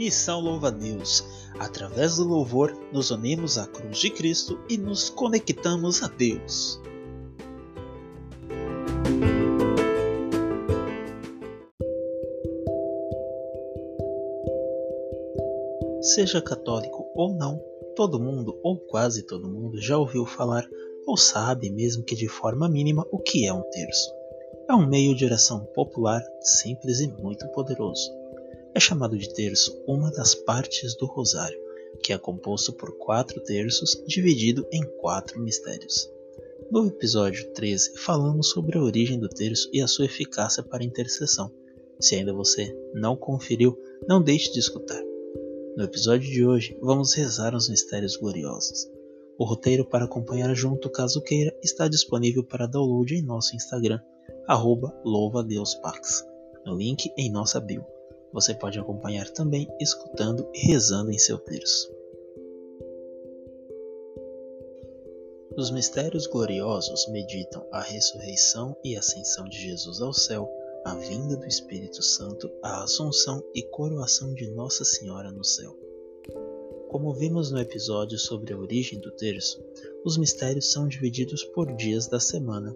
Missão Louva a Deus. Através do louvor, nos unimos à cruz de Cristo e nos conectamos a Deus. Seja católico ou não, todo mundo, ou quase todo mundo, já ouviu falar ou sabe, mesmo que de forma mínima, o que é um terço. É um meio de oração popular, simples e muito poderoso. É chamado de terço uma das partes do rosário, que é composto por quatro terços dividido em quatro mistérios. No episódio 13 falamos sobre a origem do terço e a sua eficácia para intercessão. Se ainda você não conferiu, não deixe de escutar. No episódio de hoje, vamos rezar os mistérios gloriosos. O roteiro para acompanhar junto, caso queira, está disponível para download em nosso Instagram, arroba louvadeuspax, no link em nossa bio. Você pode acompanhar também escutando e rezando em seu terço. Os mistérios gloriosos meditam a ressurreição e ascensão de Jesus ao céu, a vinda do Espírito Santo, a assunção e coroação de Nossa Senhora no céu. Como vimos no episódio sobre a origem do terço, os mistérios são divididos por dias da semana.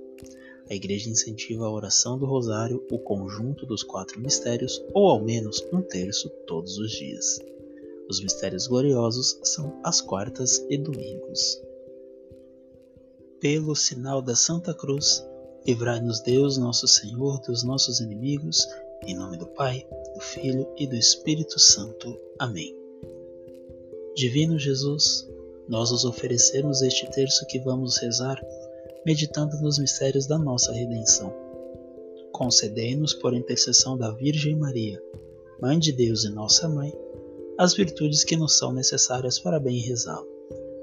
A Igreja incentiva a oração do Rosário, o conjunto dos quatro mistérios, ou ao menos um terço todos os dias. Os mistérios gloriosos são as quartas e domingos. Pelo sinal da Santa Cruz, livrai-nos Deus, nosso Senhor, dos nossos inimigos, em nome do Pai, do Filho e do Espírito Santo. Amém. Divino Jesus, nós os oferecemos este terço que vamos rezar meditando nos mistérios da nossa redenção. Concedei-nos, por intercessão da Virgem Maria, Mãe de Deus e nossa Mãe, as virtudes que nos são necessárias para bem rezá-lo,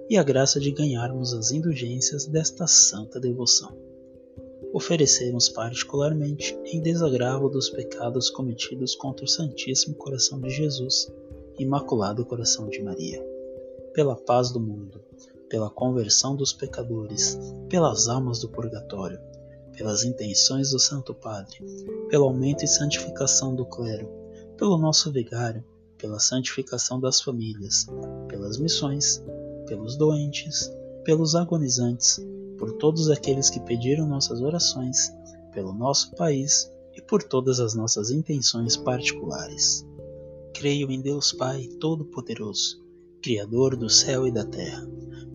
e a graça de ganharmos as indulgências desta santa devoção. Oferecemos particularmente em desagravo dos pecados cometidos contra o Santíssimo Coração de Jesus, Imaculado Coração de Maria, pela paz do mundo, pela conversão dos pecadores, pelas almas do purgatório, pelas intenções do Santo Padre, pelo aumento e santificação do clero, pelo nosso vigário, pela santificação das famílias, pelas missões, pelos doentes, pelos agonizantes, por todos aqueles que pediram nossas orações, pelo nosso país e por todas as nossas intenções particulares. Creio em Deus Pai Todo-Poderoso, Criador do céu e da terra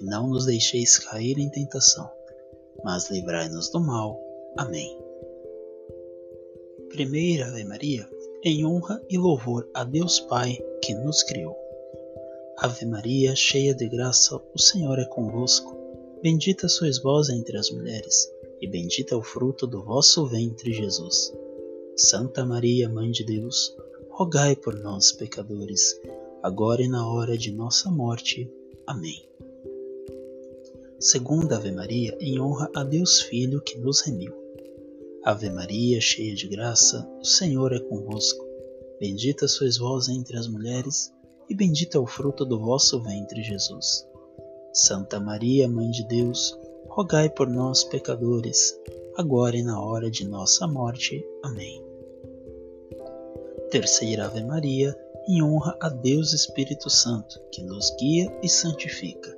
e não nos deixeis cair em tentação, mas livrai-nos do mal. Amém. Primeira Ave Maria, em honra e louvor a Deus Pai que nos criou. Ave Maria, cheia de graça, o Senhor é convosco. Bendita sois vós entre as mulheres, e bendito é o fruto do vosso ventre, Jesus. Santa Maria, Mãe de Deus, rogai por nós, pecadores, agora e na hora de nossa morte. Amém. Segunda Ave Maria, em honra a Deus Filho que nos remiu. Ave Maria, cheia de graça, o Senhor é convosco. Bendita sois vós entre as mulheres, e bendito é o fruto do vosso ventre, Jesus. Santa Maria, Mãe de Deus, rogai por nós, pecadores, agora e na hora de nossa morte. Amém. Terceira Ave Maria, em honra a Deus Espírito Santo, que nos guia e santifica.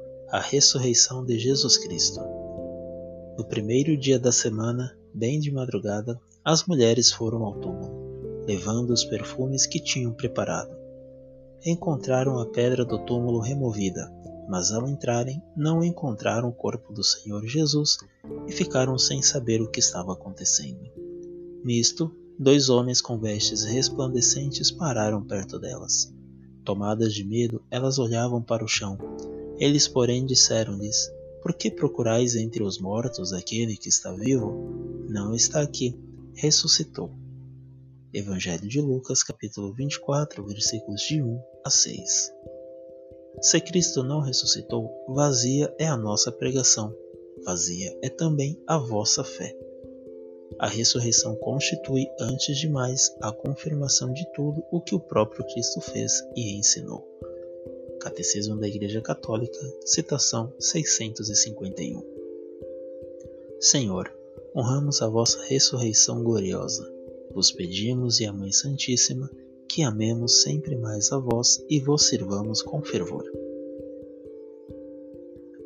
a ressurreição de Jesus Cristo. No primeiro dia da semana, bem de madrugada, as mulheres foram ao túmulo, levando os perfumes que tinham preparado encontraram a pedra do túmulo removida, mas ao entrarem não encontraram o corpo do Senhor Jesus e ficaram sem saber o que estava acontecendo. Nisto, dois homens com vestes resplandecentes pararam perto delas. Tomadas de medo, elas olhavam para o chão. Eles, porém, disseram-lhes: Por que procurais entre os mortos aquele que está vivo? Não está aqui, ressuscitou. Evangelho de Lucas, capítulo 24, versículos de 1 a 6. Se Cristo não ressuscitou, vazia é a nossa pregação, vazia é também a vossa fé. A ressurreição constitui, antes de mais, a confirmação de tudo o que o próprio Cristo fez e ensinou. Catecismo da Igreja Católica, citação 651. Senhor, honramos a vossa ressurreição gloriosa vos pedimos e a Mãe Santíssima que amemos sempre mais a vós e vos sirvamos com fervor.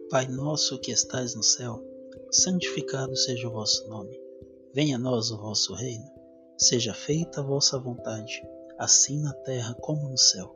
Pai nosso que estais no céu, santificado seja o vosso nome. Venha a nós o vosso reino. Seja feita a vossa vontade, assim na terra como no céu.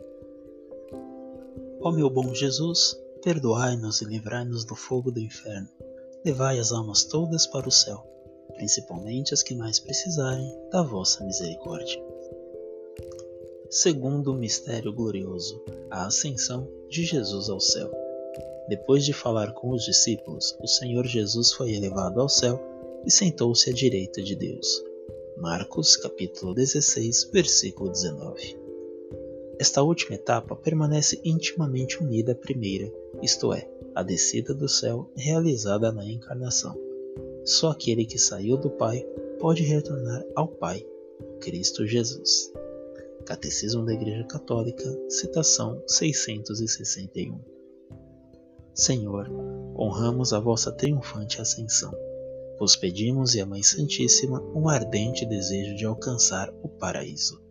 Ó meu bom Jesus, perdoai-nos e livrai-nos do fogo do inferno. Levai as almas todas para o céu, principalmente as que mais precisarem da vossa misericórdia. Segundo mistério glorioso, a ascensão de Jesus ao céu. Depois de falar com os discípulos, o Senhor Jesus foi elevado ao céu e sentou-se à direita de Deus. Marcos capítulo 16, versículo 19. Esta última etapa permanece intimamente unida à primeira, isto é, a descida do céu realizada na encarnação. Só aquele que saiu do Pai pode retornar ao Pai, Cristo Jesus. Catecismo da Igreja Católica, citação 661. Senhor, honramos a vossa triunfante ascensão. Vos pedimos e a Mãe Santíssima um ardente desejo de alcançar o paraíso.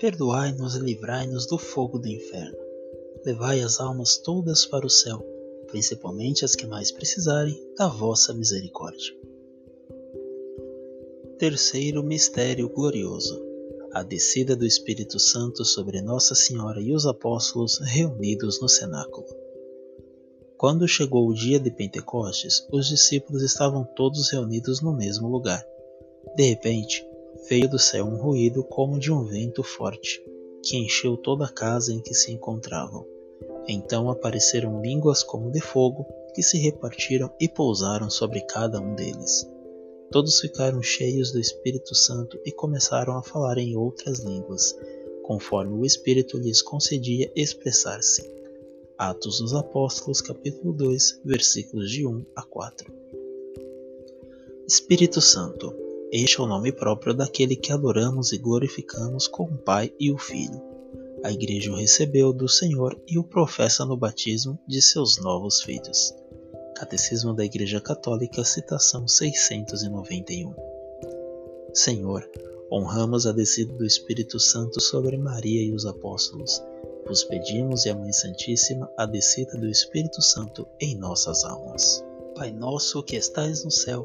perdoai-nos e livrai-nos do fogo do inferno. levai as almas todas para o céu, principalmente as que mais precisarem da vossa misericórdia. Terceiro mistério glorioso: a descida do Espírito Santo sobre Nossa Senhora e os apóstolos reunidos no cenáculo. Quando chegou o dia de Pentecostes, os discípulos estavam todos reunidos no mesmo lugar. De repente, veio do céu um ruído como de um vento forte, que encheu toda a casa em que se encontravam. Então apareceram línguas como de fogo, que se repartiram e pousaram sobre cada um deles. Todos ficaram cheios do Espírito Santo e começaram a falar em outras línguas, conforme o Espírito lhes concedia expressar-se. Atos dos Apóstolos, capítulo 2, versículos de 1 a 4. Espírito Santo, este é o nome próprio daquele que adoramos e glorificamos com o Pai e o Filho. A Igreja o recebeu do Senhor e o professa no batismo de seus novos filhos. Catecismo da Igreja Católica, citação 691. Senhor, honramos a descida do Espírito Santo sobre Maria e os apóstolos. Vos pedimos e a Mãe Santíssima a descida do Espírito Santo em nossas almas. Pai nosso que estais no céu,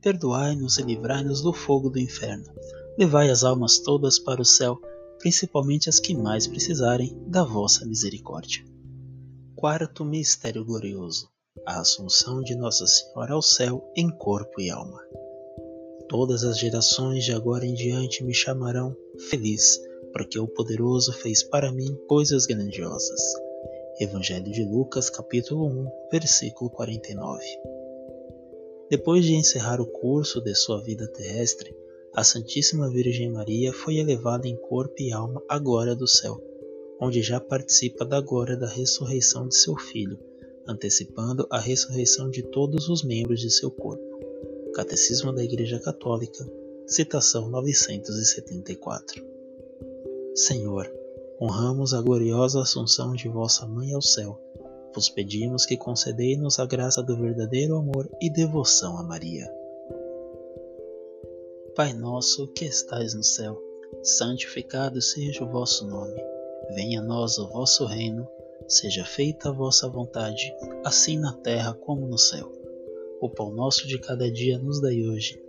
perdoai-nos e livrai-nos do fogo do inferno. Levai as almas todas para o céu, principalmente as que mais precisarem da vossa misericórdia. Quarto Mistério Glorioso a Assunção de Nossa Senhora ao céu em corpo e alma. Todas as gerações de agora em diante me chamarão feliz, porque o poderoso fez para mim coisas grandiosas. Evangelho de Lucas, capítulo 1, versículo 49. Depois de encerrar o curso de sua vida terrestre, a Santíssima Virgem Maria foi elevada em corpo e alma à glória do céu, onde já participa da glória da ressurreição de seu Filho, antecipando a ressurreição de todos os membros de seu corpo. Catecismo da Igreja Católica, citação 974. Senhor, honramos a gloriosa assunção de vossa Mãe ao céu. Vos pedimos que concedei-nos a graça do verdadeiro amor e devoção a Maria. Pai nosso que estais no céu, santificado seja o vosso nome. Venha a nós o vosso reino Seja feita a vossa vontade, assim na terra como no céu. O pão nosso de cada dia nos dai hoje.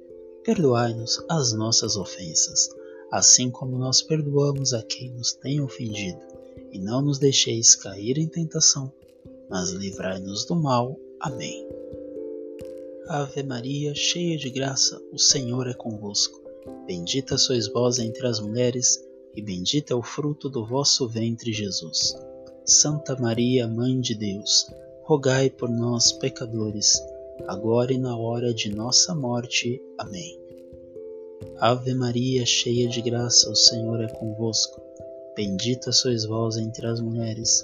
Perdoai-nos as nossas ofensas, assim como nós perdoamos a quem nos tem ofendido. E não nos deixeis cair em tentação, mas livrai-nos do mal. Amém. Ave Maria, cheia de graça, o Senhor é convosco. Bendita sois vós entre as mulheres, e bendito é o fruto do vosso ventre, Jesus. Santa Maria, Mãe de Deus, rogai por nós, pecadores, agora e na hora de nossa morte. Amém. Ave Maria, cheia de graça, o Senhor é convosco. Bendita sois vós entre as mulheres,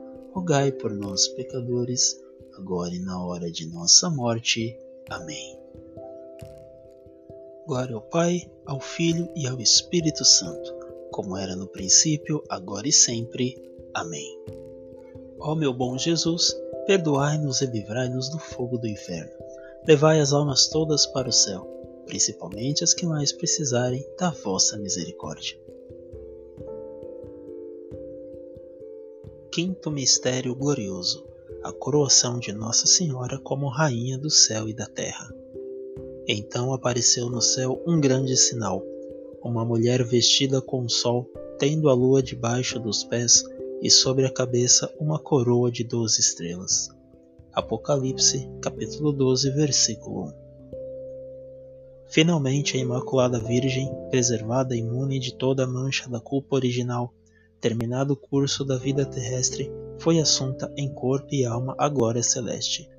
rogai por nós, pecadores, agora e na hora de nossa morte. Amém. Glória ao Pai, ao Filho e ao Espírito Santo, como era no princípio, agora e sempre. Amém. Ó meu bom Jesus, perdoai-nos e livrai-nos do fogo do inferno. Levai as almas todas para o céu, principalmente as que mais precisarem da vossa misericórdia. Quinto Mistério Glorioso a coroação de Nossa Senhora como Rainha do céu e da terra. Então apareceu no céu um grande sinal: uma mulher vestida com o sol, tendo a lua debaixo dos pés e sobre a cabeça uma coroa de doze estrelas. Apocalipse, capítulo 12, versículo 1. Finalmente a Imaculada Virgem, preservada imune de toda a mancha da culpa original, terminado o curso da vida terrestre, foi assunta em corpo e alma à glória celeste.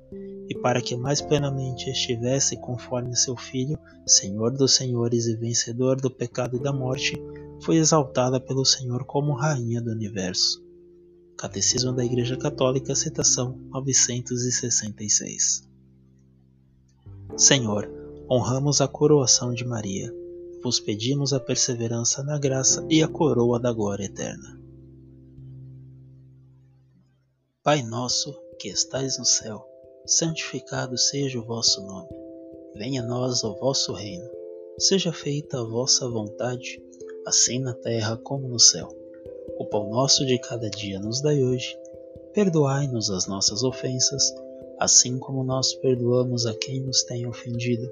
E para que mais plenamente estivesse conforme seu Filho, Senhor dos senhores e vencedor do pecado e da morte, foi exaltada pelo Senhor como Rainha do Universo. Catecismo da Igreja Católica, citação 966. Senhor, honramos a coroação de Maria vos pedimos a perseverança na graça e a coroa da glória eterna. Pai nosso, que estais no céu, santificado seja o vosso nome. Venha a nós o vosso reino. Seja feita a vossa vontade, assim na terra como no céu. O pão nosso de cada dia nos dai hoje. Perdoai-nos as nossas ofensas, assim como nós perdoamos a quem nos tem ofendido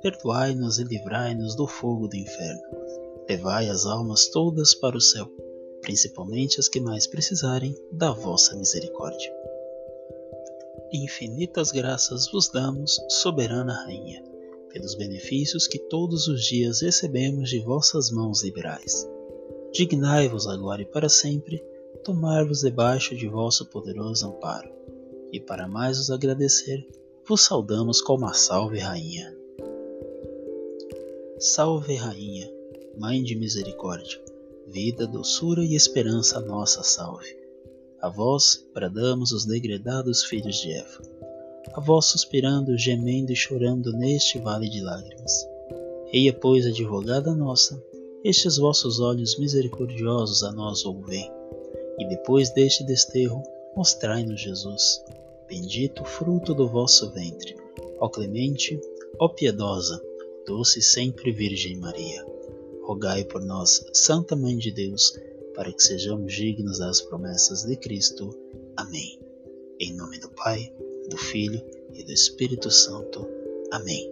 perdoai-nos e livrai-nos do fogo do inferno. Levai as almas todas para o céu principalmente as que mais precisarem da vossa misericórdia. Infinitas graças vos damos, soberana Rainha, pelos benefícios que todos os dias recebemos de vossas mãos liberais. dignai-vos agora e para sempre tomar-vos debaixo de vosso poderoso amparo. E para mais os agradecer, vos saudamos como a Salve Rainha. Salve Rainha, Mãe de Misericórdia, vida, doçura e esperança nossa salve. A vós bradamos os degredados filhos de Eva. A vós suspirando, gemendo e chorando neste vale de lágrimas. Eia, pois, advogada nossa, estes vossos olhos misericordiosos a nós ouvem, e depois deste desterro, mostrai-nos Jesus, bendito fruto do vosso ventre, ó clemente, ó piedosa, doce sempre Virgem Maria. Rogai por nós, Santa Mãe de Deus, para que sejamos dignos das promessas de Cristo. Amém. Em nome do Pai, do Filho e do Espírito Santo. Amém.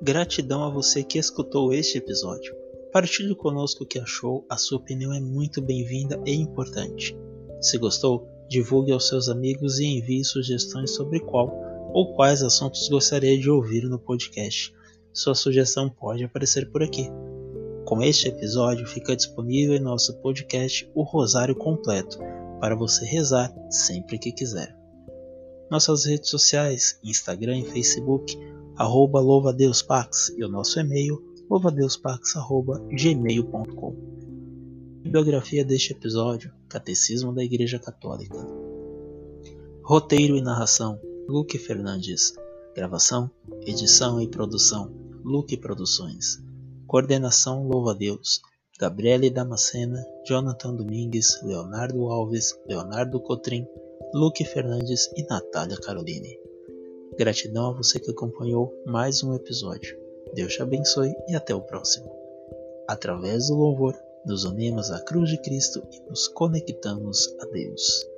Gratidão a você que escutou este episódio. Partilhe conosco o que achou, a sua opinião é muito bem-vinda e importante. Se gostou, divulgue aos seus amigos e envie sugestões sobre qual ou quais assuntos gostaria de ouvir no podcast. Sua sugestão pode aparecer por aqui. Com este episódio fica disponível em nosso podcast o Rosário Completo para você rezar sempre que quiser. Nossas redes sociais, Instagram e Facebook, arroba louvadeuspax e o nosso e-mail louvadeuspax.gmail.com Bibliografia deste episódio, Catecismo da Igreja Católica. Roteiro e narração, Luque Fernandes. Gravação, edição e produção, Luque Produções. Coordenação Louva Deus, Gabriele Damascena, Jonathan Domingues, Leonardo Alves, Leonardo Cotrim, Luque Fernandes e Natália Caroline. Gratidão a você que acompanhou mais um episódio. Deus te abençoe e até o próximo. Através do louvor, nos unimos à cruz de Cristo e nos conectamos a Deus.